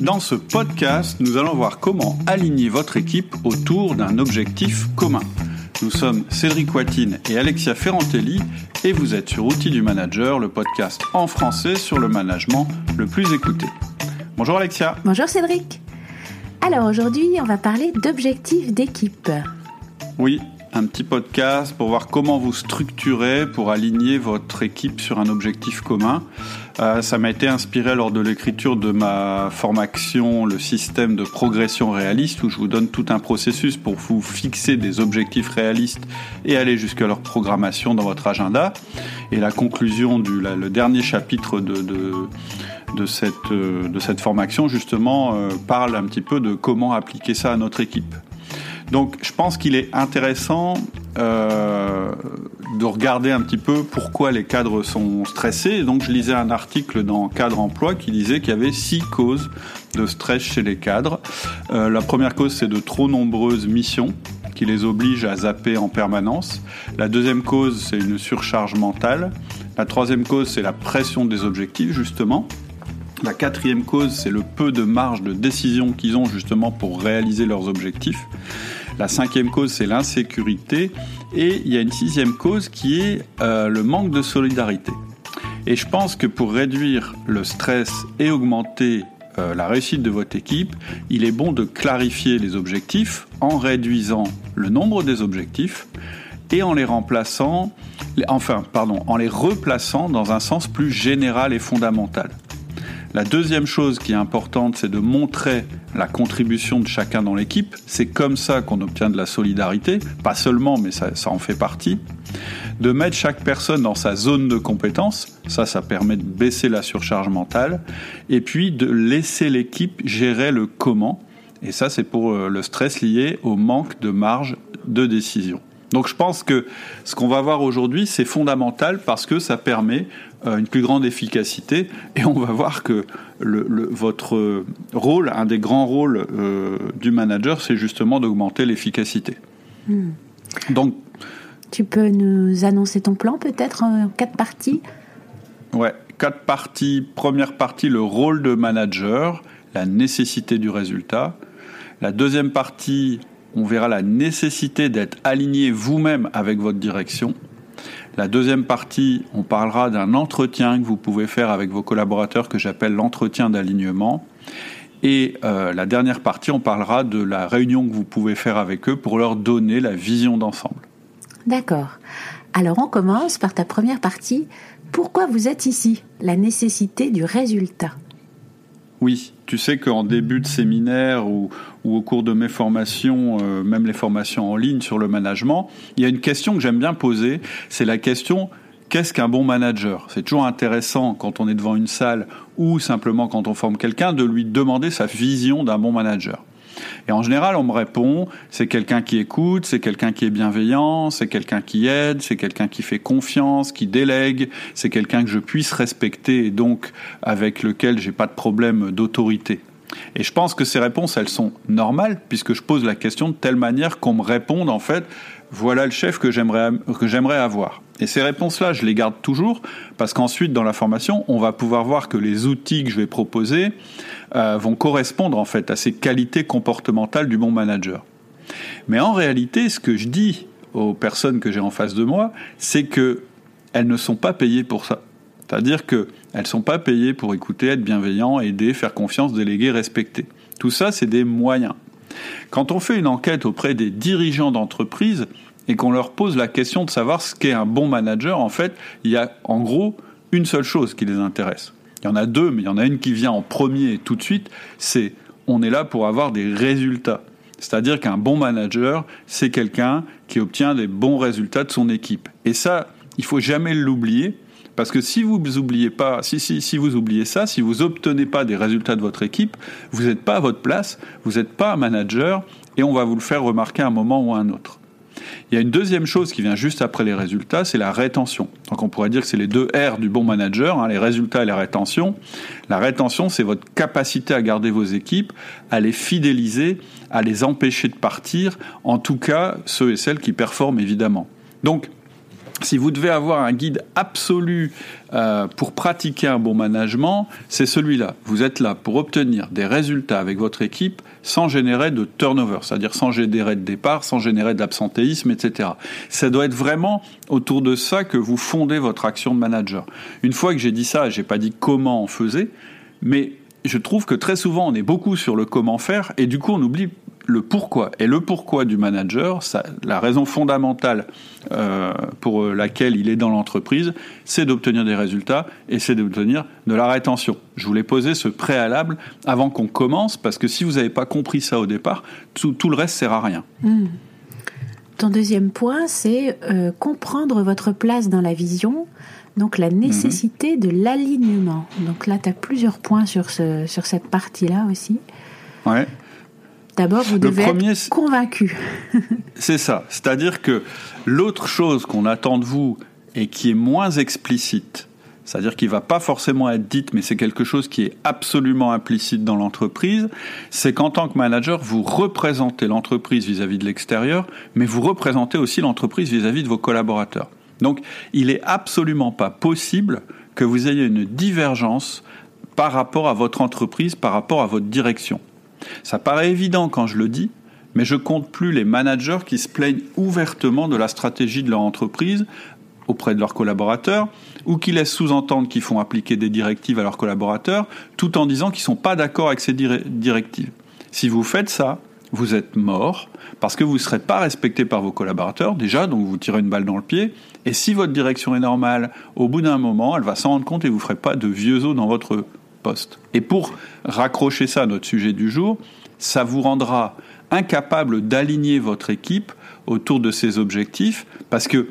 Dans ce podcast, nous allons voir comment aligner votre équipe autour d'un objectif commun. Nous sommes Cédric Watine et Alexia Ferrantelli et vous êtes sur Outils du Manager, le podcast en français sur le management le plus écouté. Bonjour Alexia. Bonjour Cédric. Alors aujourd'hui, on va parler d'objectifs d'équipe. Oui, un petit podcast pour voir comment vous structurez pour aligner votre équipe sur un objectif commun. Euh, ça m'a été inspiré lors de l'écriture de ma formation, le système de progression réaliste, où je vous donne tout un processus pour vous fixer des objectifs réalistes et aller jusqu'à leur programmation dans votre agenda. Et la conclusion du le dernier chapitre de, de, cette, euh, de cette formation, justement, euh, parle un petit peu de comment appliquer ça à notre équipe. Donc je pense qu'il est intéressant euh, de regarder un petit peu pourquoi les cadres sont stressés. Donc je lisais un article dans Cadre Emploi qui disait qu'il y avait six causes de stress chez les cadres. Euh, la première cause, c'est de trop nombreuses missions qui les obligent à zapper en permanence. La deuxième cause, c'est une surcharge mentale. La troisième cause, c'est la pression des objectifs, justement. La quatrième cause, c'est le peu de marge de décision qu'ils ont justement pour réaliser leurs objectifs. La cinquième cause, c'est l'insécurité. Et il y a une sixième cause qui est euh, le manque de solidarité. Et je pense que pour réduire le stress et augmenter euh, la réussite de votre équipe, il est bon de clarifier les objectifs en réduisant le nombre des objectifs et en les remplaçant, enfin, pardon, en les replaçant dans un sens plus général et fondamental. La deuxième chose qui est importante, c'est de montrer la contribution de chacun dans l'équipe. C'est comme ça qu'on obtient de la solidarité, pas seulement, mais ça, en fait partie. De mettre chaque personne dans sa zone de compétence, ça, ça permet de baisser la surcharge mentale. Et puis de laisser l'équipe gérer le comment. Et ça, c'est pour euh, le stress lié au manque de marge de décision. Donc je pense que ce qu'on va voir aujourd'hui, c'est fondamental parce que ça permet une plus grande efficacité et on va voir que le, votre rôle, un des grands rôles euh, du manager, c'est justement d'augmenter l'efficacité. Hmm. Donc, tu peux nous annoncer ton plan peut-être en quatre parties? Ouais, quatre parties. Première partie, le rôle de manager, la nécessité du résultat. La deuxième partie, on verra la nécessité d'être aligné vous-même avec votre direction. La deuxième partie, on parlera d'un entretien que vous pouvez faire avec vos collaborateurs que j'appelle l'entretien d'alignement. Et euh, la dernière partie, on parlera de la réunion que vous pouvez faire avec eux pour leur donner la vision d'ensemble. D'accord. Alors on commence par ta première partie. Pourquoi vous êtes ici? La nécessité du résultat. Oui, tu sais qu'en début de séminaire ou, au cours de mes formations, euh, même les formations en ligne sur le management, il y a une question que j'aime bien poser, c'est la question qu'est-ce qu'un bon manager? C'est toujours intéressant quand on est devant une salle ou simplement quand on forme quelqu'un de lui demander sa vision d'un bon manager. Et en général, on me répond, c'est quelqu'un qui écoute, c'est quelqu'un qui est bienveillant, c'est quelqu'un qui aide, c'est quelqu'un qui fait confiance, qui délègue, c'est quelqu'un que je puisse respecter et donc avec lequel j'ai pas de problème d'autorité. Et je pense que ces réponses, elles sont normales puisque je pose la question de telle manière qu'on me réponde en fait, voilà le chef que j'aimerais avoir. Et ces réponses-là, je les garde toujours parce qu'ensuite dans la formation, on va pouvoir voir que les outils que je vais proposer euh, vont correspondre en fait à ces qualités comportementales du bon manager. Mais en réalité, ce que je dis aux personnes que j'ai en face de moi, c'est que elles ne sont pas payées pour ça. C'est-à-dire qu'elles ne sont pas payées pour écouter, être bienveillant, aider, faire confiance, déléguer, respecter. Tout ça, c'est des moyens. Quand on fait une enquête auprès des dirigeants d'entreprise et qu'on leur pose la question de savoir ce qu'est un bon manager, en fait, il y a en gros une seule chose qui les intéresse. Il y en a deux, mais il y en a une qui vient en premier tout de suite, c'est on est là pour avoir des résultats. C'est-à-dire qu'un bon manager, c'est quelqu'un qui obtient des bons résultats de son équipe. Et ça, il faut jamais l'oublier, parce que si vous oubliez pas, si, si, si vous oubliez ça, si vous obtenez pas des résultats de votre équipe, vous n'êtes pas à votre place, vous n'êtes pas un manager, et on va vous le faire remarquer à un moment ou à un autre. Il y a une deuxième chose qui vient juste après les résultats, c'est la rétention. Donc on pourrait dire que c'est les deux R du bon manager, hein, les résultats et la rétention. La rétention, c'est votre capacité à garder vos équipes, à les fidéliser, à les empêcher de partir, en tout cas ceux et celles qui performent évidemment. Donc si vous devez avoir un guide absolu euh, pour pratiquer un bon management, c'est celui-là. Vous êtes là pour obtenir des résultats avec votre équipe sans générer de turnover, c'est-à-dire sans générer de départ, sans générer de l'absentéisme, etc. Ça doit être vraiment autour de ça que vous fondez votre action de manager. Une fois que j'ai dit ça, j'ai pas dit comment on faisait, mais je trouve que très souvent on est beaucoup sur le comment faire et du coup on oublie le pourquoi. Et le pourquoi du manager, ça, la raison fondamentale euh, pour laquelle il est dans l'entreprise, c'est d'obtenir des résultats et c'est d'obtenir de la rétention. Je voulais poser ce préalable avant qu'on commence, parce que si vous n'avez pas compris ça au départ, tout, le reste sert à rien. Hmm. Ton deuxième point, c'est euh, comprendre votre place dans la vision, donc la nécessité de l'alignement. Donc là, tu as plusieurs points sur, ce, sur cette partie-là aussi. Ouais. D'abord, vous devez être convaincu. c'est ça. C'est-à-dire que l'autre chose qu'on attend de vous et qui est moins explicite, c'est-à-dire qui va pas forcément être dite, mais c'est quelque chose qui est absolument implicite dans l'entreprise, c'est qu'en tant que manager, vous représentez l'entreprise vis-à-vis de l'extérieur, mais vous représentez aussi l'entreprise vis-à-vis de vos collaborateurs. Donc, il est absolument pas possible que vous ayez une divergence par rapport à votre entreprise, par rapport à votre direction. Ça paraît évident quand je le dis, mais je compte plus les managers qui se plaignent ouvertement de la stratégie de leur entreprise auprès de leurs collaborateurs, ou qui laissent sous-entendre qu'ils font appliquer des directives à leurs collaborateurs, tout en disant qu'ils ne sont pas d'accord avec ces directives. Si vous faites ça, vous êtes mort, parce que vous ne serez pas respecté par vos collaborateurs, déjà, donc vous tirez une balle dans le pied, et si votre direction est normale, au bout d'un moment, elle va s'en rendre compte et vous ne ferez pas de vieux os dans votre poste. Et pour raccrocher ça à notre sujet du jour, ça vous rendra incapable d'aligner votre équipe autour de ces objectifs parce que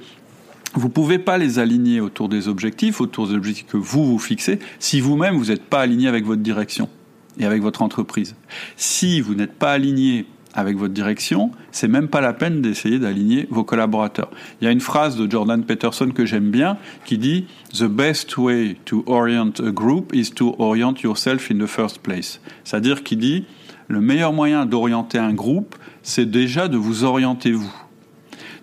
vous ne pouvez pas les aligner autour des objectifs, autour des objectifs que vous vous fixez, si vous-même vous n'êtes pas aligné avec votre direction et avec votre entreprise. Si vous n'êtes pas aligné avec votre direction, c'est même pas la peine d'essayer d'aligner vos collaborateurs. Il y a une phrase de Jordan Peterson que j'aime bien qui dit The best way to orient a group is to orient yourself in the first place. C'est-à-dire qu'il dit le meilleur moyen d'orienter un groupe, c'est déjà de vous orienter vous.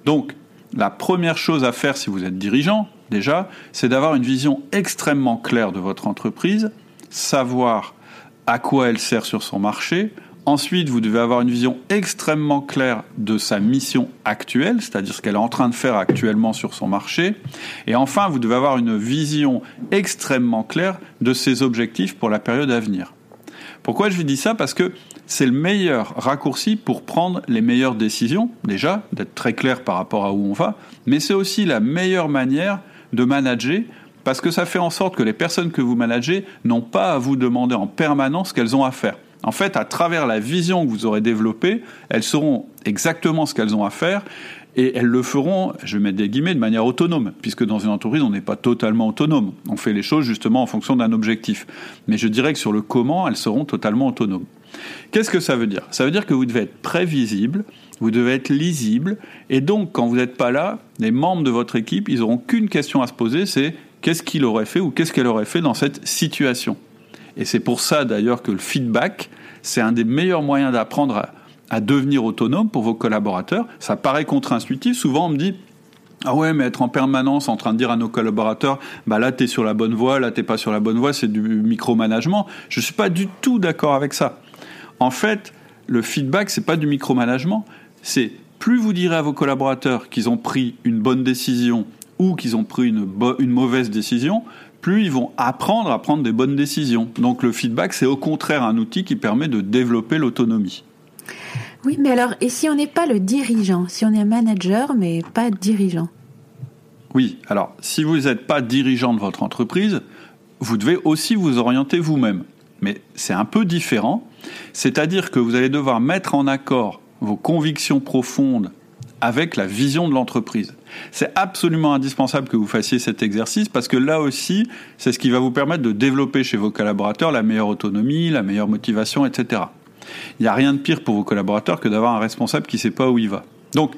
Donc, la première chose à faire si vous êtes dirigeant, déjà, c'est d'avoir une vision extrêmement claire de votre entreprise, savoir à quoi elle sert sur son marché, Ensuite, vous devez avoir une vision extrêmement claire de sa mission actuelle, c'est-à-dire ce qu'elle est en train de faire actuellement sur son marché. Et enfin, vous devez avoir une vision extrêmement claire de ses objectifs pour la période à venir. Pourquoi je vous dis ça? Parce que c'est le meilleur raccourci pour prendre les meilleures décisions, déjà, d'être très clair par rapport à où on va, mais c'est aussi la meilleure manière de manager parce que ça fait en sorte que les personnes que vous managez n'ont pas à vous demander en permanence ce qu'elles ont à faire. En fait, à travers la vision que vous aurez développée, elles sauront exactement ce qu'elles ont à faire et elles le feront, je vais mettre des guillemets, de manière autonome, puisque dans une entreprise, on n'est pas totalement autonome. On fait les choses justement en fonction d'un objectif. Mais je dirais que sur le comment, elles seront totalement autonomes. Qu'est-ce que ça veut dire? Ça veut dire que vous devez être prévisible, vous devez être lisible, et donc quand vous n'êtes pas là, les membres de votre équipe, ils n'auront qu'une question à se poser, c'est qu'est-ce qu'il aurait fait ou qu'est-ce qu'elle aurait fait dans cette situation? Et c'est pour ça d'ailleurs que le feedback, c'est un des meilleurs moyens d'apprendre à, devenir autonome pour vos collaborateurs. Ça paraît contre-intuitif. Souvent, on me dit ah ouais, mais être en permanence en train de dire à nos collaborateurs, bah là t'es sur la bonne voie, là t'es pas sur la bonne voie, c'est du micromanagement. Je suis pas du tout d'accord avec ça. En fait, le feedback c'est pas du micromanagement, c'est plus vous direz à vos collaborateurs qu'ils ont pris une bonne décision ou qu'ils ont pris une, une mauvaise décision, plus ils vont apprendre à prendre des bonnes décisions. Donc le feedback, c'est au contraire un outil qui permet de développer l'autonomie. Oui, mais alors, et si on n'est pas le dirigeant, si on est manager mais pas dirigeant? Oui, alors si vous n'êtes pas dirigeant de votre entreprise, vous devez aussi vous orienter vous-même. Mais c'est un peu différent, c'est-à-dire que vous allez devoir mettre en accord vos convictions profondes avec la vision de l'entreprise. C'est absolument indispensable que vous fassiez cet exercice parce que là aussi, c'est ce qui va vous permettre de développer chez vos collaborateurs la meilleure autonomie, la meilleure motivation, etc. Il n'y a rien de pire pour vos collaborateurs que d'avoir un responsable qui ne sait pas où il va. Donc,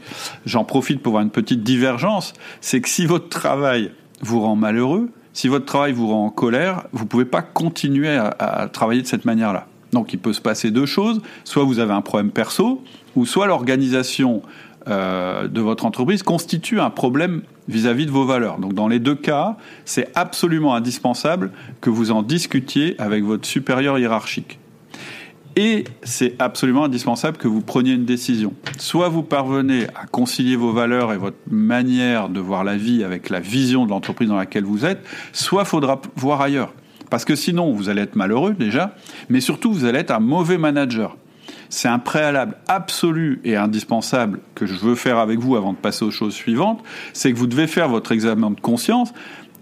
j'en profite pour voir une petite divergence, c'est que si votre travail vous rend malheureux, si votre travail vous rend en colère, vous ne pouvez pas continuer à, à travailler de cette manière-là. Donc il peut se passer deux choses, soit vous avez un problème perso, ou soit l'organisation euh, de votre entreprise constitue un problème vis-à-vis de vos valeurs. Donc dans les deux cas, c'est absolument indispensable que vous en discutiez avec votre supérieur hiérarchique. Et c'est absolument indispensable que vous preniez une décision. Soit vous parvenez à concilier vos valeurs et votre manière de voir la vie avec la vision de l'entreprise dans laquelle vous êtes, soit faudra voir ailleurs. Parce que sinon, vous allez être malheureux déjà, mais surtout, vous allez être un mauvais manager. C'est un préalable absolu et indispensable que je veux faire avec vous avant de passer aux choses suivantes, c'est que vous devez faire votre examen de conscience.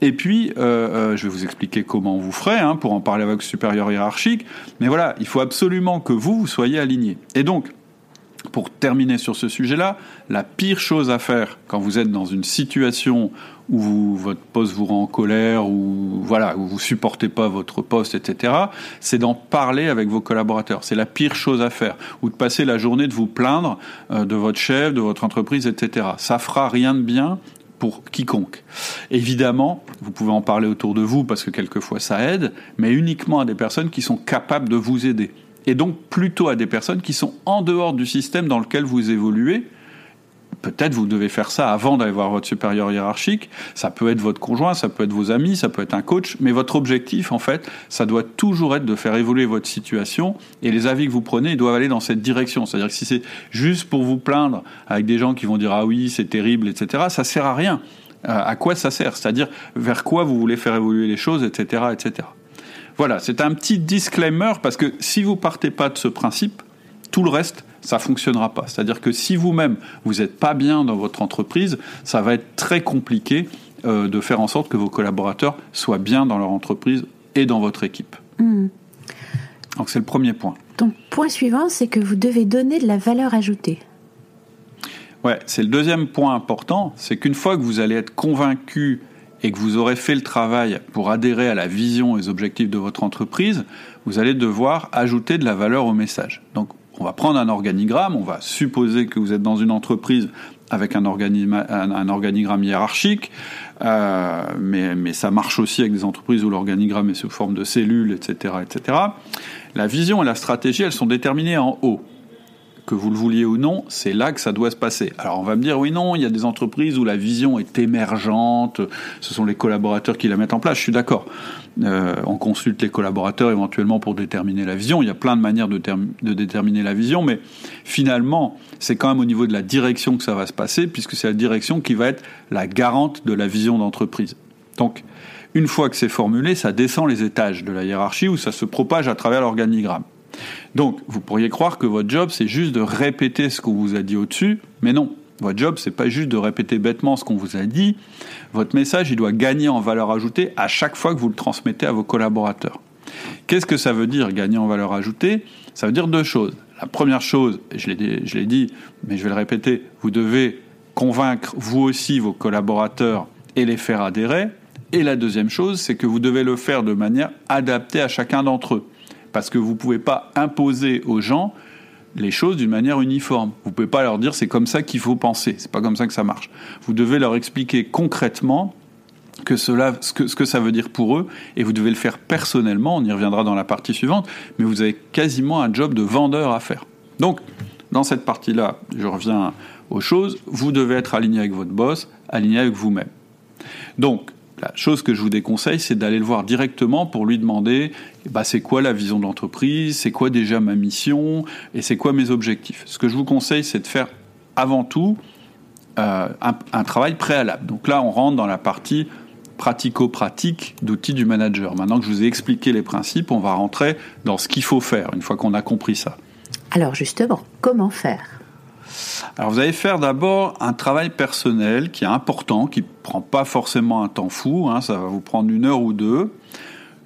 Et puis, euh, euh, je vais vous expliquer comment vous ferez hein, pour en parler avec le supérieur hiérarchique. Mais voilà, il faut absolument que vous, vous soyez aligné. Et donc, pour terminer sur ce sujet-là, la pire chose à faire quand vous êtes dans une situation où votre poste vous rend en colère, ou voilà, où vous supportez pas votre poste, etc., c'est d'en parler avec vos collaborateurs. C'est la pire chose à faire. Ou de passer la journée de vous plaindre euh, de votre chef, de votre entreprise, etc. Ça fera rien de bien pour quiconque. Évidemment, vous pouvez en parler autour de vous parce que quelquefois ça aide, mais uniquement à des personnes qui sont capables de vous aider. Et donc plutôt à des personnes qui sont en dehors du système dans lequel vous évoluez peut-être vous devez faire ça avant d'aller voir votre supérieur hiérarchique. Ça peut être votre conjoint, ça peut être vos amis, ça peut être un coach, mais votre objectif, en fait, ça doit toujours être de faire évoluer votre situation et les avis que vous prenez doivent aller dans cette direction. C'est-à-dire que si c'est juste pour vous plaindre avec des gens qui vont dire ah oui, c'est terrible, etc., ça sert à rien. Euh, à quoi ça sert? C'est-à-dire vers quoi vous voulez faire évoluer les choses, etc., etc. Voilà, c'est un petit disclaimer parce que si vous partez pas de ce principe, tout le reste, ça fonctionnera pas. C'est-à-dire que si vous-même, vous n'êtes pas bien dans votre entreprise, ça va être très compliqué euh, de faire en sorte que vos collaborateurs soient bien dans leur entreprise et dans votre équipe. Hmm. Donc c'est le premier point. Donc point suivant, c'est que vous devez donner de la valeur ajoutée. Ouais, c'est le deuxième point important, c'est qu'une fois que vous allez être convaincu et que vous aurez fait le travail pour adhérer à la vision et aux objectifs de votre entreprise, vous allez devoir ajouter de la valeur au message. Donc on va prendre un organigramme, on va supposer que vous êtes dans une entreprise avec un, organigramme hiérarchique, euh, mais, ça marche aussi avec des entreprises où l'organigramme est sous forme de cellules, etc., etc. La vision et la stratégie, elles sont déterminées en haut que vous le vouliez ou non, c'est là que ça doit se passer. Alors on va me dire, oui, non, il y a des entreprises où la vision est émergente, ce sont les collaborateurs qui la mettent en place, je suis d'accord. Euh, on consulte les collaborateurs éventuellement pour déterminer la vision, il y a plein de manières de, de déterminer la vision, mais finalement, c'est quand même au niveau de la direction que ça va se passer, puisque c'est la direction qui va être la garante de la vision d'entreprise. Donc, une fois que c'est formulé, ça descend les étages de la hiérarchie ou ça se propage à travers l'organigramme. Donc, vous pourriez croire que votre job, c'est juste de répéter ce qu'on vous a dit au-dessus, mais non. Votre job, c'est pas juste de répéter bêtement ce qu'on vous a dit. Votre message, il doit gagner en valeur ajoutée à chaque fois que vous le transmettez à vos collaborateurs. Qu'est-ce que ça veut dire gagner en valeur ajoutée? Ça veut dire deux choses. La première chose, je l'ai dit, mais je vais le répéter, vous devez convaincre vous aussi vos collaborateurs et les faire adhérer. Et la deuxième chose, c'est que vous devez le faire de manière adaptée à chacun d'entre eux parce que vous ne pouvez pas imposer aux gens les choses d'une manière uniforme. Vous ne pouvez pas leur dire c'est comme ça qu'il faut penser, c'est pas comme ça que ça marche. Vous devez leur expliquer concrètement que cela, ce que, ce que ça veut dire pour eux, et vous devez le faire personnellement, on y reviendra dans la partie suivante, mais vous avez quasiment un job de vendeur à faire. Donc, dans cette partie-là, je reviens aux choses, vous devez être aligné avec votre boss, aligné avec vous-même. Donc, la chose que je vous déconseille, c'est d'aller le voir directement pour lui demander bah, c'est quoi la vision de l'entreprise, c'est quoi déjà ma mission? Et c'est quoi mes objectifs? Ce que je vous conseille, c'est de faire avant tout euh, un, travail préalable. Donc là, on rentre dans la partie pratico-pratique d'outils du manager. Maintenant que je vous ai expliqué les principes, on va rentrer dans ce qu'il faut faire une fois qu'on a compris ça. Alors justement, comment faire? Alors vous allez faire d'abord un travail personnel qui est important, qui ne prend pas forcément un temps fou, hein, ça va vous prendre une heure ou deux.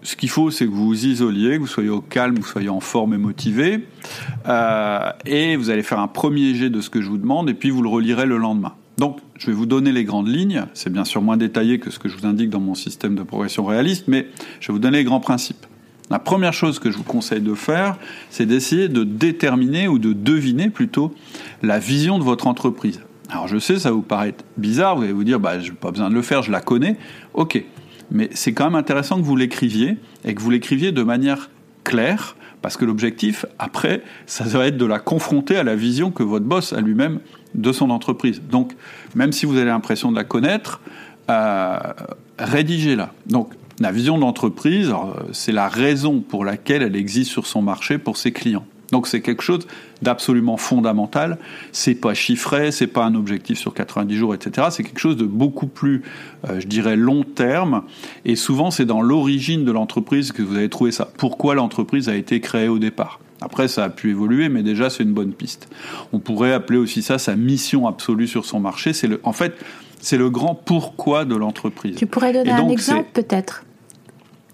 Ce qu'il faut, c'est que vous vous isoliez, que vous soyez au calme, que vous soyez en forme et motivé. Euh, et vous allez faire un premier jet de ce que je vous demande, et puis vous le relirez le lendemain. Donc, je vais vous donner les grandes lignes. C'est bien sûr moins détaillé que ce que je vous indique dans mon système de progression réaliste, mais je vais vous donner les grands principes. La première chose que je vous conseille de faire, c'est d'essayer de déterminer ou de deviner plutôt la vision de votre entreprise. Alors je sais, ça vous paraît bizarre, vous allez vous dire, bah, je n'ai pas besoin de le faire, je la connais. Ok, mais c'est quand même intéressant que vous l'écriviez et que vous l'écriviez de manière claire, parce que l'objectif, après, ça va être de la confronter à la vision que votre boss a lui-même de son entreprise. Donc, même si vous avez l'impression de la connaître, euh, rédigez-la. Donc, la vision d'entreprise, c'est la raison pour laquelle elle existe sur son marché pour ses clients. Donc c'est quelque chose d'absolument fondamental. C'est pas chiffré, c'est pas un objectif sur 90 jours, etc. C'est quelque chose de beaucoup plus, euh, je dirais, long terme. Et souvent, c'est dans l'origine de l'entreprise que vous allez trouver ça. Pourquoi l'entreprise a été créée au départ? Après, ça a pu évoluer, mais déjà, c'est une bonne piste. On pourrait appeler aussi ça sa mission absolue sur son marché. C'est le, en fait, c'est le grand pourquoi de l'entreprise. Tu pourrais donner un exemple, peut-être?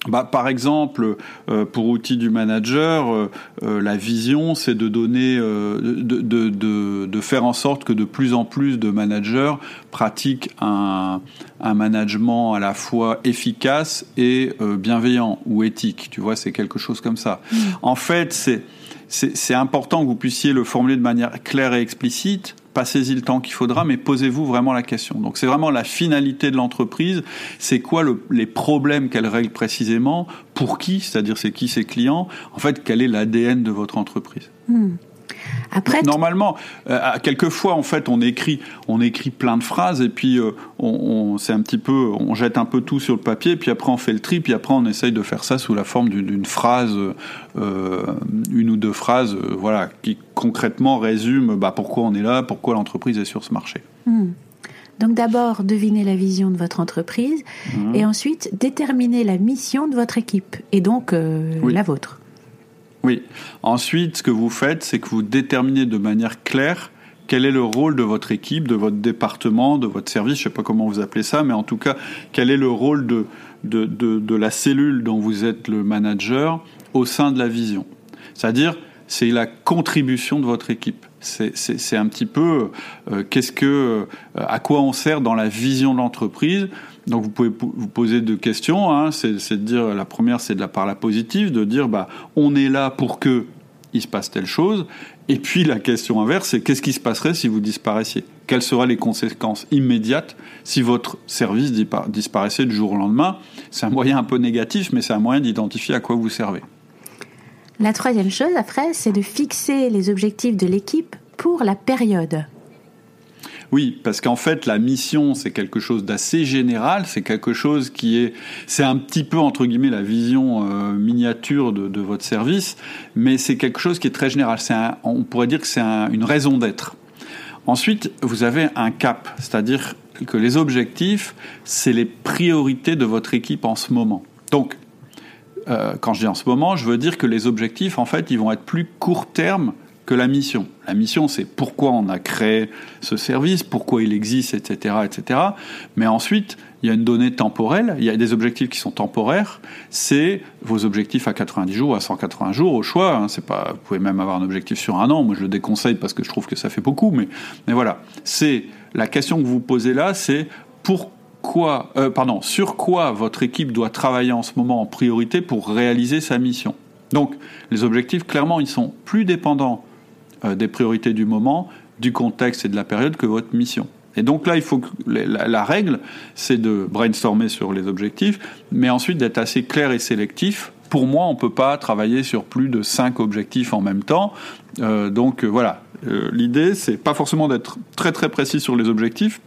Bah, par exemple, euh, pour outils du manager, euh, euh, la vision, c'est de donner, de, de, de, de, faire en sorte que de plus en plus de managers pratiquent un, un management à la fois efficace et bienveillant ou éthique. Tu vois, c'est quelque chose comme ça. Mmh. En fait, c'est c'est important que vous puissiez le formuler de manière claire et explicite passez-y le temps qu'il faudra, mais posez-vous vraiment la question. Donc c'est vraiment la finalité de l'entreprise, c'est quoi le, les problèmes qu'elle règle précisément, pour qui, c'est-à-dire c'est qui ses clients, en fait quel est l'ADN de votre entreprise? Hmm. Après, normalement, euh, quelquefois, en fait, on écrit, on écrit plein de phrases et puis euh, on, c'est un petit peu, on jette un peu tout sur le papier, puis après on fait le tri, puis après on essaye de faire ça sous la forme d'une phrase, euh, une ou deux phrases, voilà, qui concrètement résument bah, pourquoi on est là, pourquoi l'entreprise est sur ce marché. Hmm. Donc d'abord, devinez la vision de votre entreprise hmm. et ensuite déterminer la mission de votre équipe et donc la vôtre. Oui. Ensuite, ce que vous faites, c'est que vous déterminez de manière claire quel est le rôle de votre équipe, de votre département, de votre service, je ne sais pas comment vous appelez ça, mais en tout cas, quel est le rôle de, de, de, la cellule dont vous êtes le manager au sein de la vision. C'est-à-dire, c'est la contribution de votre équipe. C'est un petit peu euh, qu'est-ce que, euh, à quoi on sert dans la vision de l'entreprise. Donc vous pouvez vous poser deux questions. Hein. C'est de dire la première, c'est de la part la positive, de dire bah on est là pour que il se passe telle chose. Et puis la question inverse, c'est qu'est-ce qui se passerait si vous disparaissiez Quelles seraient les conséquences immédiates si votre service disparaissait du jour au lendemain? C'est un moyen un peu négatif, mais c'est un moyen d'identifier à quoi vous servez. La troisième chose après, c'est de fixer les objectifs de l'équipe pour la période. Oui, parce qu'en fait, la mission, c'est quelque chose d'assez général, c'est quelque chose qui est, c'est un petit peu, entre guillemets, la vision euh, miniature de, votre service, mais c'est quelque chose qui est très général. Un, on pourrait dire que c'est une raison d'être. Ensuite, vous avez un cap, c'est-à-dire que les objectifs, c'est les priorités de votre équipe en ce moment. Donc, euh, quand je dis en ce moment, je veux dire que les objectifs, en fait, ils vont être plus court terme que la mission. La mission, c'est pourquoi on a créé ce service, pourquoi il existe, etc., etc. Mais ensuite, il y a une donnée temporelle, il y a des objectifs qui sont temporaires. C'est vos objectifs à 90 jours, à 180 jours, au choix. Hein. pas, vous pouvez même avoir un objectif sur un an. Moi, je le déconseille parce que je trouve que ça fait beaucoup. Mais, voilà, c'est la question que vous posez là, c'est pourquoi, euh, sur quoi votre équipe doit travailler en ce moment en priorité pour réaliser sa mission. Donc, les objectifs, clairement, ils sont plus dépendants des priorités du moment, du contexte et de la période que votre mission. Et donc là, il faut que la, règle, c'est de brainstormer sur les objectifs, mais ensuite d'être assez clair et sélectif. Pour moi, on ne peut pas travailler sur plus de cinq objectifs en même temps. Euh, donc euh, voilà, l'idée, c'est pas forcément d'être très très précis sur les objectifs,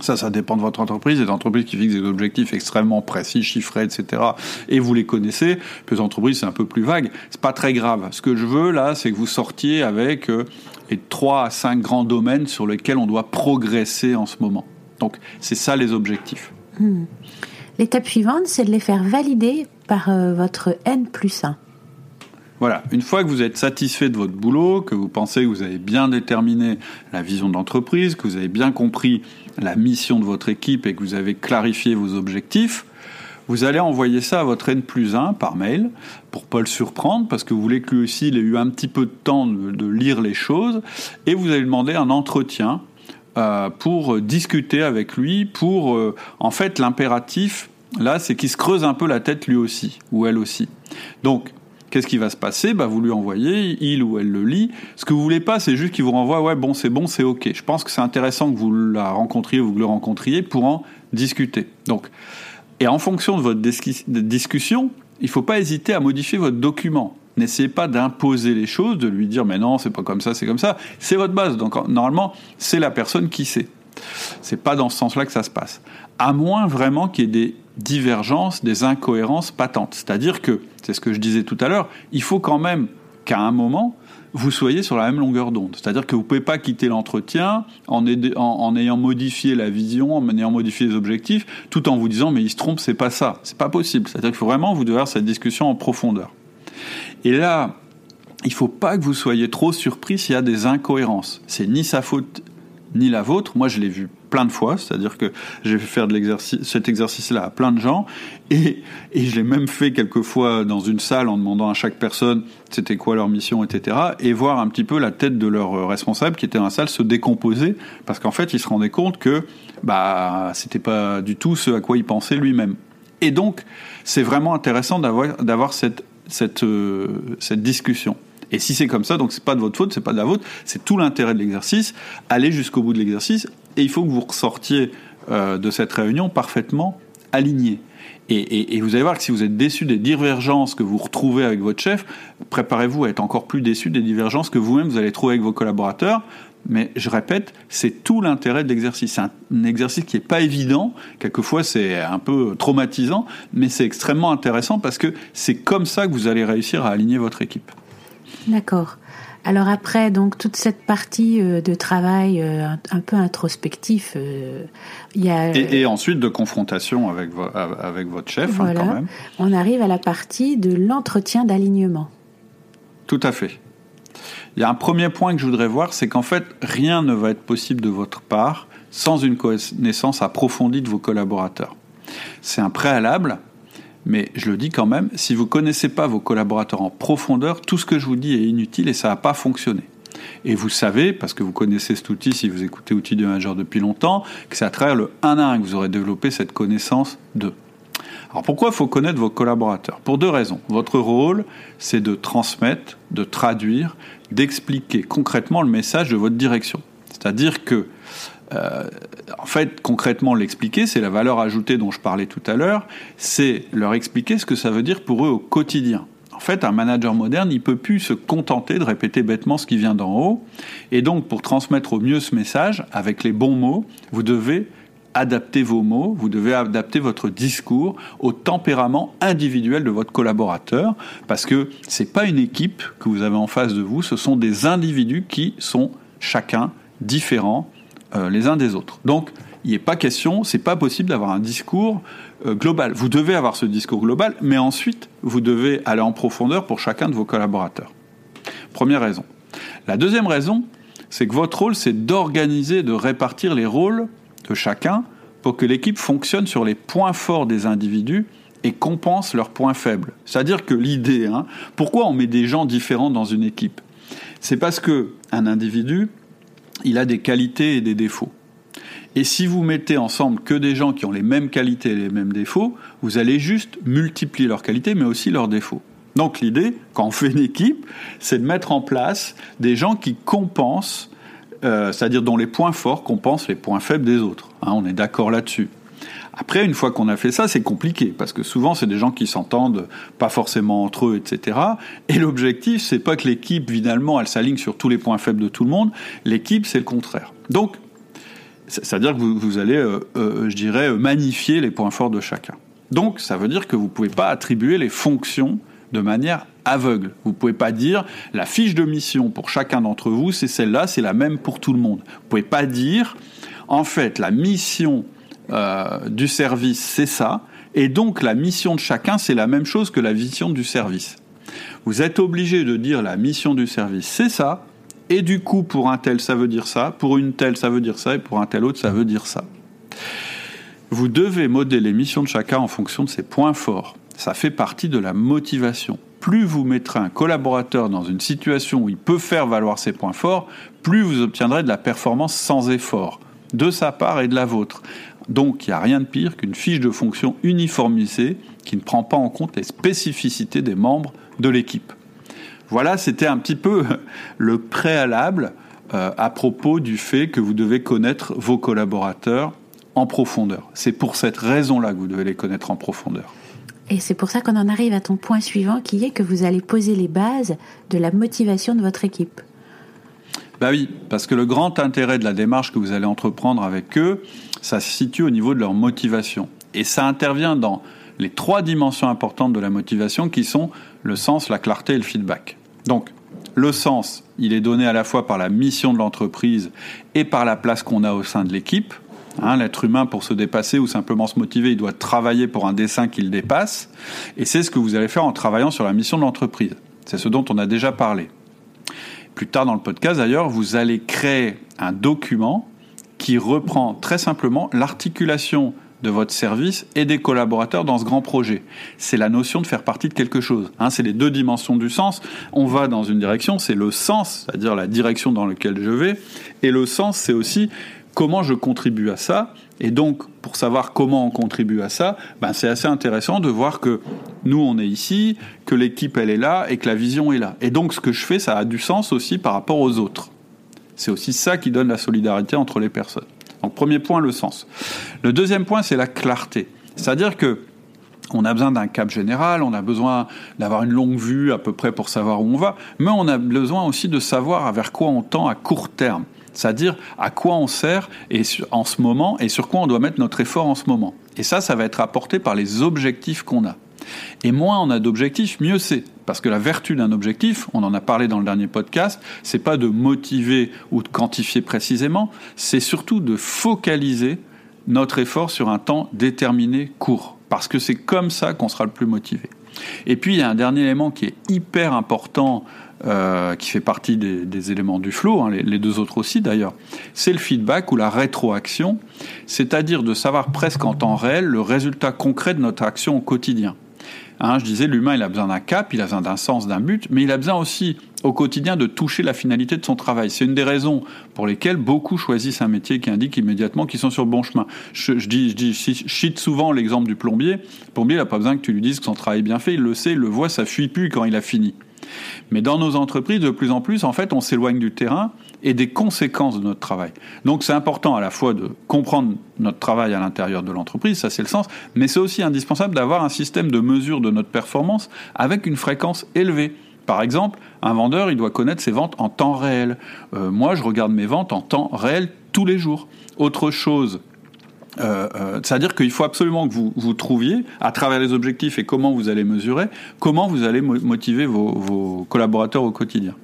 ça, ça dépend de votre entreprise. Il y a des entreprises qui fixent des objectifs extrêmement précis, chiffrés, etc. Et vous les connaissez. Puis les entreprises, c'est un peu plus vague. C'est pas très grave. Ce que je veux, là, c'est que vous sortiez avec euh, les trois à cinq grands domaines sur lesquels on doit progresser en ce moment. Donc, c'est ça les objectifs. Hmm. L'étape suivante, c'est de les faire valider par euh, votre N plus 1. Voilà, une fois que vous êtes satisfait de votre boulot, que vous pensez que vous avez bien déterminé la vision de l'entreprise, que vous avez bien compris la mission de votre équipe et que vous avez clarifié vos objectifs, vous allez envoyer ça à votre N plus 1 par mail pour pas le surprendre parce que vous voulez que lui aussi il ait eu un petit peu de temps de, lire les choses et vous allez demander un entretien euh, pour discuter avec lui pour euh, en fait l'impératif là c'est qu'il se creuse un peu la tête lui aussi ou elle aussi. Donc Qu'est-ce qui va se passer bah, Vous lui envoyez, il ou elle le lit. Ce que vous voulez pas, c'est juste qu'il vous renvoie, ouais, bon, c'est bon, c'est OK. Je pense que c'est intéressant que vous la rencontriez ou que vous le rencontriez pour en discuter. Donc, et en fonction de votre discussion, il ne faut pas hésiter à modifier votre document. N'essayez pas d'imposer les choses, de lui dire mais non, c'est pas comme ça, c'est comme ça. C'est votre base. Donc normalement, c'est la personne qui sait. C'est pas dans ce sens-là que ça se passe. À moins vraiment qu'il y ait des divergences, des incohérences patentes. C'est-à-dire que, c'est ce que je disais tout à l'heure, il faut quand même qu'à un moment, vous soyez sur la même longueur d'onde. C'est-à-dire que vous ne pouvez pas quitter l'entretien en, ayant modifié la vision, en ayant modifié les objectifs, tout en vous disant mais il se trompe, c'est pas ça. C'est pas possible. C'est-à-dire qu'il faut vraiment vous devez avoir cette discussion en profondeur. Et là, il ne faut pas que vous soyez trop surpris s'il y a des incohérences. C'est ni sa faute ni la vôtre. Moi, je l'ai vu plein de fois, c'est-à-dire que j'ai fait faire cet exercice-là à plein de gens, et, et je l'ai même fait quelques fois dans une salle en demandant à chaque personne c'était quoi leur mission, etc., et voir un petit peu la tête de leur responsable qui était dans la salle se décomposer, parce qu'en fait, il se rendait compte que bah c'était pas du tout ce à quoi il pensait lui-même. Et donc, c'est vraiment intéressant d'avoir d'avoir cette cette euh, cette discussion. Et si c'est comme ça, donc c'est pas de votre faute, c'est pas de la vôtre, c'est tout l'intérêt de l'exercice. Allez jusqu'au bout de l'exercice et il faut que vous ressortiez euh, de cette réunion parfaitement aligné. Et, vous allez voir que si vous êtes déçu des divergences que vous retrouvez avec votre chef, préparez-vous à être encore plus déçu des divergences que vous-même vous allez trouver avec vos collaborateurs. Mais je répète, c'est tout l'intérêt de l'exercice. C'est un, exercice qui n'est pas évident. Quelquefois, c'est un peu traumatisant, mais c'est extrêmement intéressant parce que c'est comme ça que vous allez réussir à aligner votre équipe. D'accord. Alors après, donc toute cette partie euh, de travail euh, un, peu introspectif, euh, il y a et, ensuite de confrontation avec avec votre chef hein, voilà. quand même. On arrive à la partie de l'entretien d'alignement. Tout à fait. Il y a un premier point que je voudrais voir, c'est qu'en fait rien ne va être possible de votre part sans une connaissance approfondie de vos collaborateurs. C'est un préalable mais je le dis quand même, si vous ne connaissez pas vos collaborateurs en profondeur, tout ce que je vous dis est inutile et ça va pas fonctionner. Et vous savez, parce que vous connaissez cet outil, si vous écoutez Outils de Manager depuis longtemps, que c'est à travers le 1 à 1 que vous aurez développé cette connaissance de. Alors pourquoi il faut connaître vos collaborateurs? Pour deux raisons. Votre rôle, c'est de transmettre, de traduire, d'expliquer concrètement le message de votre direction. C'est-à-dire que euh, en fait, concrètement, l'expliquer, c'est la valeur ajoutée dont je parlais tout à l'heure, c'est leur expliquer ce que ça veut dire pour eux au quotidien. En fait, un manager moderne, il peut plus se contenter de répéter bêtement ce qui vient d'en haut. Et donc, pour transmettre au mieux ce message, avec les bons mots, vous devez adapter vos mots, vous devez adapter votre discours au tempérament individuel de votre collaborateur, parce que c'est pas une équipe que vous avez en face de vous, ce sont des individus qui sont chacun différents euh, les uns des autres. Donc, il n'est pas question, c'est pas possible d'avoir un discours euh, global. Vous devez avoir ce discours global, mais ensuite, vous devez aller en profondeur pour chacun de vos collaborateurs. Première raison. La deuxième raison, c'est que votre rôle, c'est d'organiser, de répartir les rôles de chacun pour que l'équipe fonctionne sur les points forts des individus et compense leurs points faibles. C'est-à-dire que l'idée, hein, pourquoi on met des gens différents dans une équipe? C'est parce que un individu, il a des qualités et des défauts. Et si vous mettez ensemble que des gens qui ont les mêmes qualités et les mêmes défauts, vous allez juste multiplier leurs qualités, mais aussi leurs défauts. Donc l'idée, quand on fait une équipe, c'est de mettre en place des gens qui compensent, euh, c'est-à-dire dont les points forts compensent les points faibles des autres. Hein, on est d'accord là-dessus. Après, une fois qu'on a fait ça, c'est compliqué parce que souvent c'est des gens qui s'entendent pas forcément entre eux, etc. Et l'objectif, c'est pas que l'équipe finalement elle s'aligne sur tous les points faibles de tout le monde. L'équipe, c'est le contraire. Donc, c'est-à-dire que vous, allez, euh, euh, je dirais, magnifier les points forts de chacun. Donc, ça veut dire que vous pouvez pas attribuer les fonctions de manière aveugle. Vous pouvez pas dire la fiche de mission pour chacun d'entre vous, c'est celle-là, c'est la même pour tout le monde. Vous pouvez pas dire en fait la mission euh, du service, c'est ça. Et donc la mission de chacun, c'est la même chose que la vision du service. Vous êtes obligé de dire la mission du service, c'est ça. Et du coup, pour un tel, ça veut dire ça. Pour une telle, ça veut dire ça. Et pour un tel autre, ça veut dire ça. Vous devez modeler les missions de chacun en fonction de ses points forts. Ça fait partie de la motivation. Plus vous mettrez un collaborateur dans une situation où il peut faire valoir ses points forts, plus vous obtiendrez de la performance sans effort, de sa part et de la vôtre. Donc il n'y a rien de pire qu'une fiche de fonction uniformisée qui ne prend pas en compte les spécificités des membres de l'équipe. Voilà, c'était un petit peu le préalable euh, à propos du fait que vous devez connaître vos collaborateurs en profondeur. C'est pour cette raison-là que vous devez les connaître en profondeur. Et c'est pour ça qu'on en arrive à ton point suivant qui est que vous allez poser les bases de la motivation de votre équipe. Bah oui, parce que le grand intérêt de la démarche que vous allez entreprendre avec eux, ça se situe au niveau de leur motivation. Et ça intervient dans les trois dimensions importantes de la motivation qui sont le sens, la clarté et le feedback. Donc, le sens, il est donné à la fois par la mission de l'entreprise et par la place qu'on a au sein de l'équipe. Hein, L'être humain, pour se dépasser ou simplement se motiver, il doit travailler pour un dessin qu'il dépasse. Et c'est ce que vous allez faire en travaillant sur la mission de l'entreprise. C'est ce dont on a déjà parlé. Plus tard dans le podcast, d'ailleurs, vous allez créer un document qui reprend très simplement l'articulation de votre service et des collaborateurs dans ce grand projet. C'est la notion de faire partie de quelque chose. Hein, c'est les deux dimensions du sens. On va dans une direction, c'est le sens, c'est-à-dire la direction dans laquelle je vais, et le sens, c'est aussi comment je contribue à ça. Et donc, pour savoir comment on contribue à ça, ben c'est assez intéressant de voir que nous, on est ici, que l'équipe, elle est là, et que la vision est là. Et donc, ce que je fais, ça a du sens aussi par rapport aux autres. C'est aussi ça qui donne la solidarité entre les personnes. Donc, premier point, le sens. Le deuxième point, c'est la clarté. C'est-à-dire que on a besoin d'un cap général, on a besoin d'avoir une longue vue à peu près pour savoir où on va, mais on a besoin aussi de savoir vers quoi on tend à court terme c'est-à-dire à quoi on sert et en ce moment et sur quoi on doit mettre notre effort en ce moment. Et ça, ça va être apporté par les objectifs qu'on a. Et moins on a d'objectifs, mieux c'est. Parce que la vertu d'un objectif, on en a parlé dans le dernier podcast, c'est pas de motiver ou de quantifier précisément, c'est surtout de focaliser notre effort sur un temps déterminé court. Parce que c'est comme ça qu'on sera le plus motivé. Et puis il y a un dernier élément qui est hyper important euh, qui fait partie des, éléments du flow, hein, les, deux autres aussi d'ailleurs, c'est le feedback ou la rétroaction, c'est-à-dire de savoir presque en temps réel le résultat concret de notre action au quotidien. Hein, je disais, l'humain, il a besoin d'un cap, il a besoin d'un sens, d'un but, mais il a besoin aussi au quotidien de toucher la finalité de son travail. C'est une des raisons pour lesquelles beaucoup choisissent un métier qui indique immédiatement qu'ils sont sur le bon chemin. Je, dis, je, cite souvent l'exemple du plombier. Le plombier, il n'a pas besoin que tu lui dises que son travail est bien fait, il le sait, il le voit, ça fuit plus quand il a fini. Mais dans nos entreprises, de plus en plus, en fait, on s'éloigne du terrain et des conséquences de notre travail. Donc c'est important à la fois de comprendre notre travail à l'intérieur de l'entreprise, ça c'est le sens, mais c'est aussi indispensable d'avoir un système de mesure de notre performance avec une fréquence élevée. Par exemple, un vendeur, il doit connaître ses ventes en temps réel. Euh, moi, je regarde mes ventes en temps réel tous les jours. Autre chose euh, euh, c'est-à-dire qu'il faut absolument que vous, vous trouviez, à travers les objectifs et comment vous allez mesurer, comment vous allez motiver vos, vos collaborateurs au quotidien.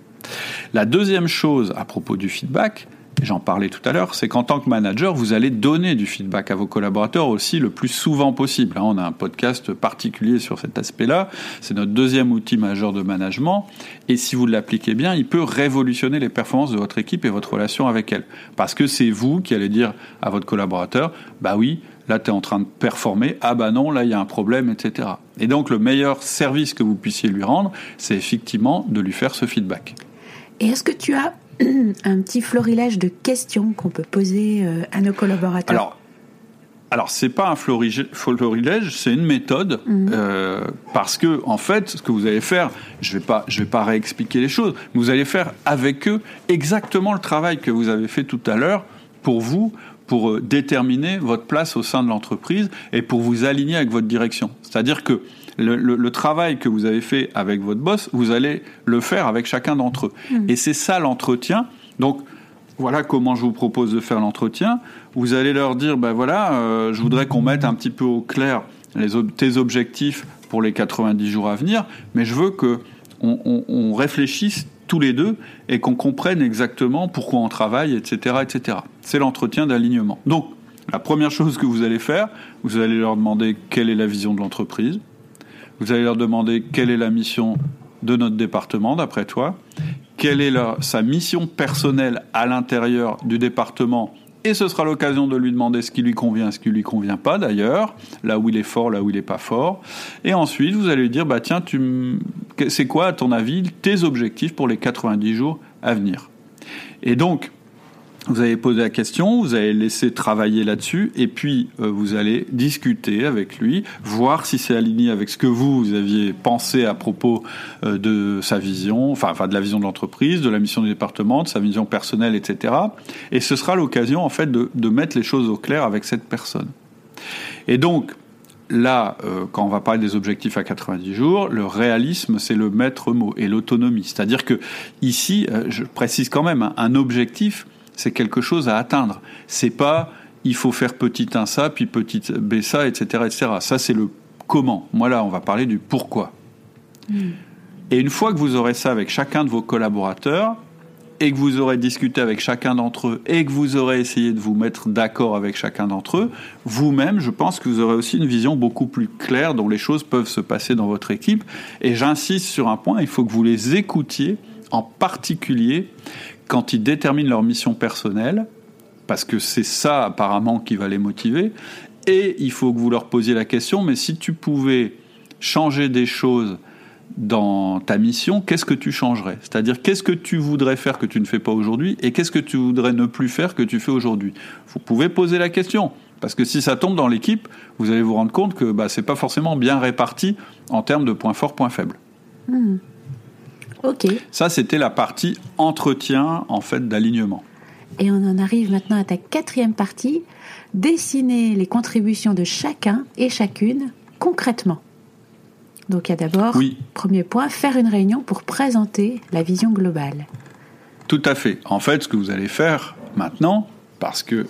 La deuxième chose à propos du feedback, j'en parlais tout à l'heure, c'est qu'en tant que manager, vous allez donner du feedback à vos collaborateurs aussi le plus souvent possible. Hein, on a un podcast particulier sur cet aspect-là. C'est notre deuxième outil majeur de management. Et si vous l'appliquez bien, il peut révolutionner les performances de votre équipe et votre relation avec elle. Parce que c'est vous qui allez dire à votre collaborateur, bah oui, là tu es en train de performer, ah bah non, là il y a un problème, etc. Et donc le meilleur service que vous puissiez lui rendre, c'est effectivement de lui faire ce feedback. Et est-ce que tu as un petit florilège de questions qu'on peut poser euh, à nos collaborateurs Alors, alors c'est pas un florilège, c'est une méthode mhm. euh, parce que en fait, ce que vous allez faire, je vais pas, je vais pas réexpliquer les choses, vous allez faire avec eux exactement le travail que vous avez fait tout à l'heure pour vous, pour euh, déterminer votre place au sein de l'entreprise et pour vous aligner avec votre direction. C'est-à-dire que le, travail que vous avez fait avec votre boss, vous allez le faire avec chacun d'entre eux. Hmm. Et c'est ça l'entretien. Donc, voilà comment je vous propose de faire l'entretien. Vous allez leur dire, ben voilà, euh, je voudrais qu'on mette un petit peu au clair les, tes objectifs pour les 90 jours à venir, mais je veux que on, réfléchisse tous les deux et qu'on comprenne exactement pourquoi on travaille, etc., etc. C'est l'entretien d'alignement. Donc, la première chose que vous allez faire, vous allez leur demander quelle est la vision de l'entreprise, vous allez leur demander quelle est la mission de notre département, d'après toi, quelle est sa mission personnelle à l'intérieur du département, et ce sera l'occasion de lui demander ce qui lui convient, ce qui lui convient pas d'ailleurs, là où il est fort, là où il n'est pas fort. Et ensuite, vous allez lui dire, bah tiens, tu, c'est quoi à ton avis tes objectifs pour les 90 jours à venir? Et donc, vous allez poser la question, vous allez laisser travailler là-dessus, et puis euh, vous allez discuter avec lui, voir si c'est aligné avec ce que vous, vous aviez pensé à propos euh, de sa vision, enfin, enfin de la vision de l'entreprise, de la mission du département, de sa vision personnelle, etc. Et ce sera l'occasion en fait de, de mettre les choses au clair avec cette personne. Et donc, là, euh, quand on va parler des objectifs à 90 jours, le réalisme, c'est le maître mot et l'autonomie. C'est-à-dire que ici, euh, je précise quand même, hein, un objectif, c'est quelque chose à atteindre. C'est pas il faut faire petit 1 ça, puis petit b ça, etc., etc. Ça, c'est le comment. Moi, là, on va parler du pourquoi. Hmm. Et une fois que vous aurez ça avec chacun de vos collaborateurs, et que vous aurez discuté avec chacun d'entre eux et que vous aurez essayé de vous mettre d'accord avec chacun d'entre eux, vous-même, je pense que vous aurez aussi une vision beaucoup plus claire dont les choses peuvent se passer dans votre équipe. Et j'insiste sur un point, il faut que vous les écoutiez, en particulier quand ils déterminent leur mission personnelle, parce que c'est ça apparemment qui va les motiver. Et il faut que vous leur posiez la question, mais si tu pouvais changer des choses dans ta mission, qu'est-ce que tu changerais? C'est-à-dire, qu'est-ce que tu voudrais faire que tu ne fais pas aujourd'hui et qu'est-ce que tu voudrais ne plus faire que tu fais aujourd'hui? Vous pouvez poser la question. Parce que si ça tombe dans l'équipe, vous allez vous rendre compte que bah, ce n'est pas forcément bien réparti en termes de points forts, points faibles. Hmm. Ok. Ça, c'était la partie entretien en fait d'alignement. Et on en arrive maintenant à ta quatrième partie, dessiner les contributions de chacun et chacune concrètement. Donc il y a d'abord, premier point, faire une réunion pour présenter la vision globale. Tout à fait. En fait, ce que vous allez faire maintenant, parce que euh,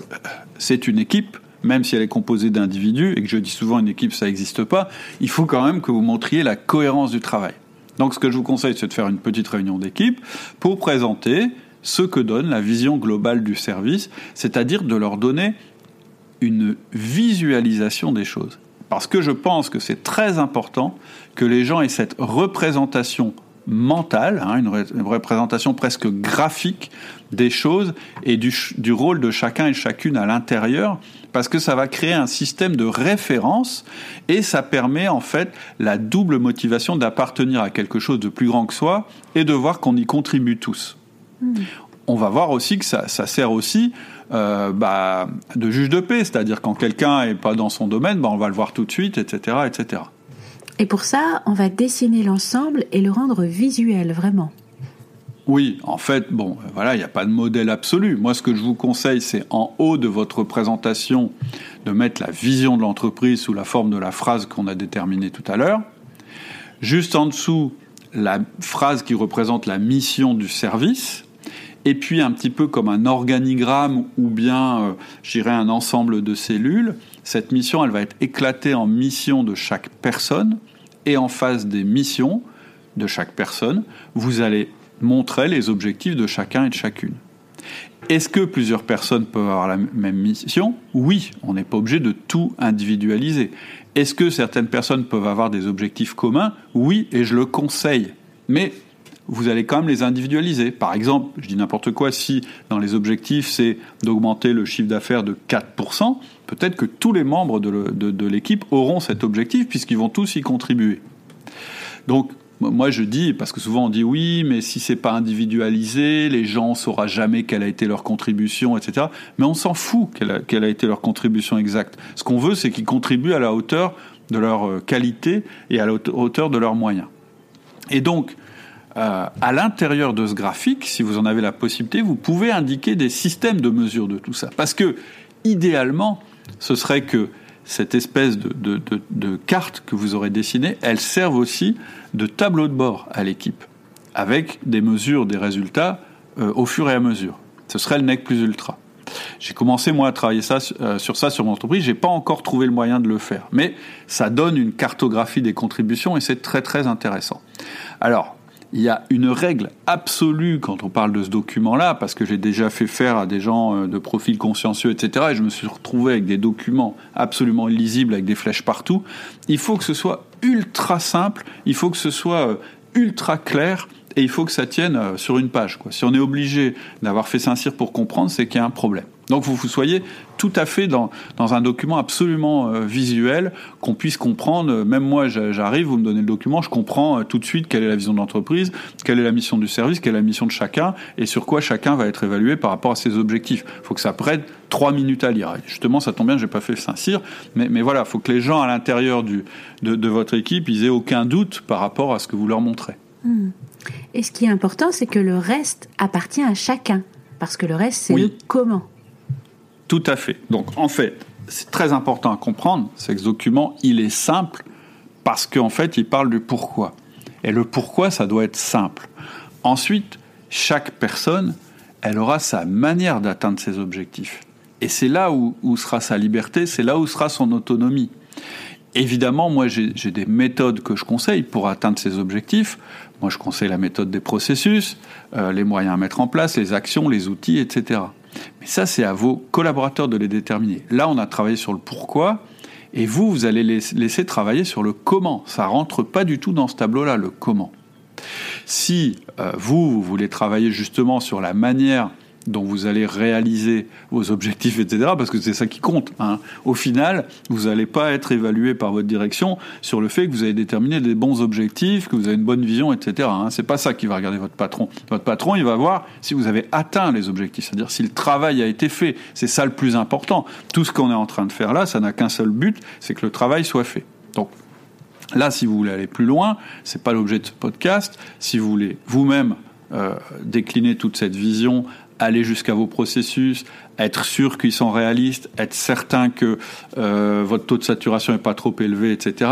c'est une équipe, même si elle est composée d'individus, et que je dis souvent une équipe, ça n'existe pas, il faut quand même que vous montriez la cohérence du travail. Donc ce que je vous conseille, c'est de faire une petite réunion d'équipe pour présenter ce que donne la vision globale du service, c'est-à-dire de leur donner une visualisation des choses. Parce que je pense que c'est très important que les gens aient cette représentation mentale, hein, une, représentation presque graphique des choses et du, du, rôle de chacun et chacune à l'intérieur, parce que ça va créer un système de référence et ça permet en fait la double motivation d'appartenir à quelque chose de plus grand que soi et de voir qu'on y contribue tous. Hmm. On va voir aussi que ça, ça sert aussi euh, bah, de juge de paix, c'est-à-dire quand quelqu'un n'est pas dans son domaine, bah, on va le voir tout de suite, etc., etc. Et pour ça, on va dessiner l'ensemble et le rendre visuel, vraiment. Oui, en fait, bon, voilà, il n'y a pas de modèle absolu. Moi, ce que je vous conseille, c'est en haut de votre présentation de mettre la vision de l'entreprise sous la forme de la phrase qu'on a déterminée tout à l'heure. Juste en dessous, la phrase qui représente la mission du service et puis un petit peu comme un organigramme ou bien, euh, un ensemble de cellules, cette mission, elle va être éclatée en missions de chaque personne, et en face des missions de chaque personne, vous allez montrer les objectifs de chacun et de chacune. Est-ce que plusieurs personnes peuvent avoir la même mission? Oui, on n'est pas obligé de tout individualiser. Est-ce que certaines personnes peuvent avoir des objectifs communs? Oui, et je le conseille. Mais vous allez quand même les individualiser. Par exemple, je dis n'importe quoi, si dans les objectifs c'est d'augmenter le chiffre d'affaires de 4%, peut-être que tous les membres de l'équipe auront cet objectif puisqu'ils vont tous y contribuer. Donc, moi je dis, parce que souvent on dit oui, mais si c'est pas individualisé, les gens ne sauront jamais quelle a été leur contribution, etc. Mais on s'en fout quelle a, été leur contribution exacte. Ce qu'on veut, c'est qu'ils contribuent à la hauteur de leur euh, qualité et à la hauteur de leurs moyens. Et donc, euh, à l'intérieur de ce graphique, si vous en avez la possibilité, vous pouvez indiquer des systèmes de mesure de tout ça. Parce que, idéalement, ce serait que cette espèce de, carte que vous aurez dessinée, elle serve aussi de tableau de bord à l'équipe, avec des mesures, des résultats euh, au fur et à mesure. Ce serait le NEC plus ultra. J'ai commencé moi à travailler ça, euh, sur ça sur mon entreprise. J'ai pas encore trouvé le moyen de le faire, mais ça donne une cartographie des contributions et c'est très très intéressant. Alors, il y a une règle absolue quand on parle de ce document-là, parce que j'ai déjà fait faire à des gens euh, de profil consciencieux, etc., et je me suis retrouvé avec des documents absolument illisibles, avec des flèches partout. Il faut que ce soit ultra simple, il faut que ce soit euh, ultra clair, et il faut que ça tienne euh, sur une page. Quoi. Si on est obligé d'avoir fait Saint-Cyr pour comprendre, c'est qu'il y a un problème. Donc vous, vous soyez tout à fait dans, dans un document absolument euh, visuel, qu'on puisse comprendre. Même moi, j'arrive, vous me donnez le document, je comprends euh, tout de suite quelle est la vision de l'entreprise, quelle est la mission du service, quelle est la mission de chacun, et sur quoi chacun va être évalué par rapport à ses objectifs. Il faut que ça prenne trois minutes à lire. justement, ça tombe bien, j'ai pas fait Saint-Cyr, mais, mais voilà, il faut que les gens à l'intérieur de, de votre équipe, ils aient aucun doute par rapport à ce que vous leur montrez. Hmm. Et ce qui est important, c'est que le reste appartient à chacun, parce que le reste, c'est le comment. Tout à fait. Donc, en fait, c'est très important à comprendre, c'est que ce document, il est simple parce qu'en fait, il parle du pourquoi. Et le pourquoi, ça doit être simple. Ensuite, chaque personne, elle aura sa manière d'atteindre ses objectifs. Et c'est là où, sera sa liberté, c'est là où sera son autonomie. Évidemment, moi, j'ai des méthodes que je conseille pour atteindre ces objectifs. Moi, je conseille la méthode des processus, euh, les moyens à mettre en place, les actions, les outils, etc. Mais ça, c'est à vos collaborateurs de les déterminer. Là, on a travaillé sur le pourquoi, et vous, vous allez laisser travailler sur le comment. Ça rentre pas du tout dans ce tableau-là, le comment. Si euh, vous, vous voulez travailler justement sur la manière dont vous allez réaliser vos objectifs, etc., parce que c'est ça qui compte. Hein. Au final, vous n'allez pas être évalué par votre direction sur le fait que vous avez déterminé des bons objectifs, que vous avez une bonne vision, etc. Hein. C'est pas ça qui va regarder votre patron. Votre patron, il va voir si vous avez atteint les objectifs, c'est-à-dire si le travail a été fait. C'est ça le plus important. Tout ce qu'on est en train de faire là, ça n'a qu'un seul but, c'est que le travail soit fait. Donc, Là, si vous voulez aller plus loin, c'est pas l'objet de ce podcast. Si vous voulez vous-même euh, décliner toute cette vision aller jusqu'à vos processus, être sûr qu'ils sont réalistes, être certain que euh, votre taux de saturation n'est pas trop élevé, etc.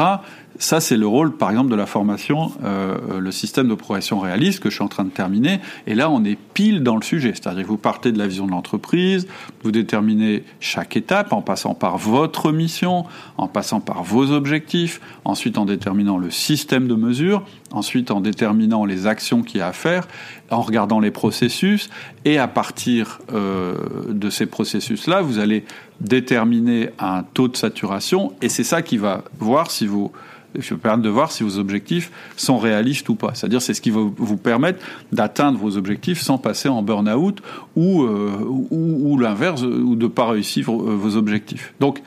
Ça, c'est le rôle, par exemple, de la formation, euh, le système de progression réaliste que je suis en train de terminer. Et là, on est pile dans le sujet. C'est-à-dire que vous partez de la vision de l'entreprise, vous déterminez chaque étape en passant par votre mission, en passant par vos objectifs, ensuite en déterminant le système de mesure, ensuite en déterminant les actions qu'il y a à faire, en regardant les processus. Et à partir euh, de ces processus-là, vous allez déterminer un taux de saturation. Et c'est ça qui va voir si vous je permettre de voir si vos objectifs sont réalistes ou pas. C'est-à-dire, c'est ce qui va vous permettre d'atteindre vos objectifs sans passer en burn-out ou, euh, ou, l'inverse, ou de ne pas réussir vos objectifs. Donc,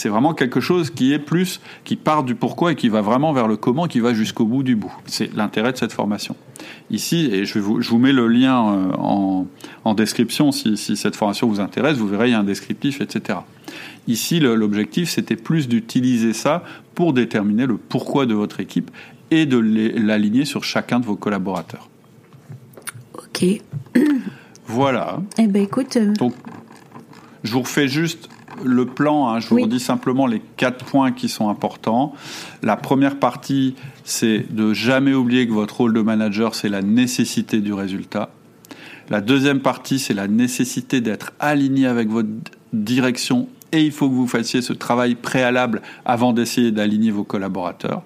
c'est vraiment quelque chose qui est plus, qui part du pourquoi et qui va vraiment vers le comment, qui va jusqu'au bout du bout. C'est l'intérêt de cette formation. Ici, et je, vous, je vous mets le lien euh, en, en description si, si, cette formation vous intéresse, vous verrez, il y a un descriptif, etc. Ici, l'objectif, c'était plus d'utiliser ça pour déterminer le pourquoi de votre équipe et de l'aligner sur chacun de vos collaborateurs. Ok. Voilà. Eh ben écoute. Euh, Donc, je vous refais juste le plan, hein, je vous redis simplement les quatre points qui sont importants. La première partie, c'est de jamais oublier que votre rôle de manager, c'est la nécessité du résultat. La deuxième partie, c'est la nécessité d'être aligné avec votre direction et il faut que vous fassiez ce travail préalable avant d'essayer d'aligner vos collaborateurs.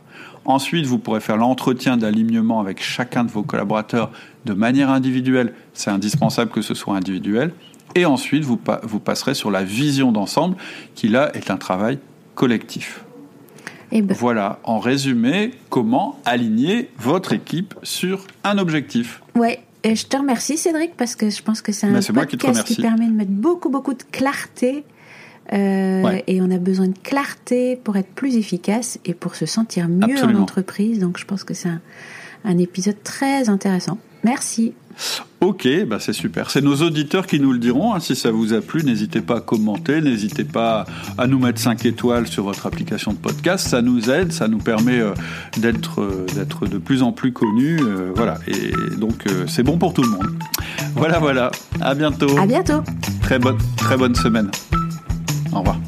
Ensuite, vous pourrez faire l'entretien d'alignement avec chacun de vos collaborateurs de manière individuelle. C'est indispensable que ce soit individuel. Et ensuite, vous, vous passerez sur la vision d'ensemble, qui là est un travail collectif. Et eh ben. Voilà, en résumé, comment aligner votre équipe sur un objectif. Ouais, et je te remercie Cédric parce que je pense que c'est un podcast qui, permet de mettre beaucoup beaucoup de clarté euh, et on a besoin de clarté pour être plus efficace et pour se sentir mieux en entreprise. Donc je pense que c'est un, un épisode très intéressant. Merci. Ok, bah c'est super. C'est nos auditeurs qui nous le diront. Hein. Si ça vous a plu, n'hésitez pas à commenter, n'hésitez pas à nous mettre 5 étoiles sur votre application de podcast. Ça nous aide, ça nous permet euh, d'être euh, d'être de plus en plus connus. Euh, voilà, et donc c'est bon pour tout le monde. Voilà, voilà. À bientôt. À bientôt. Très bonne, très bonne semaine. Au revoir.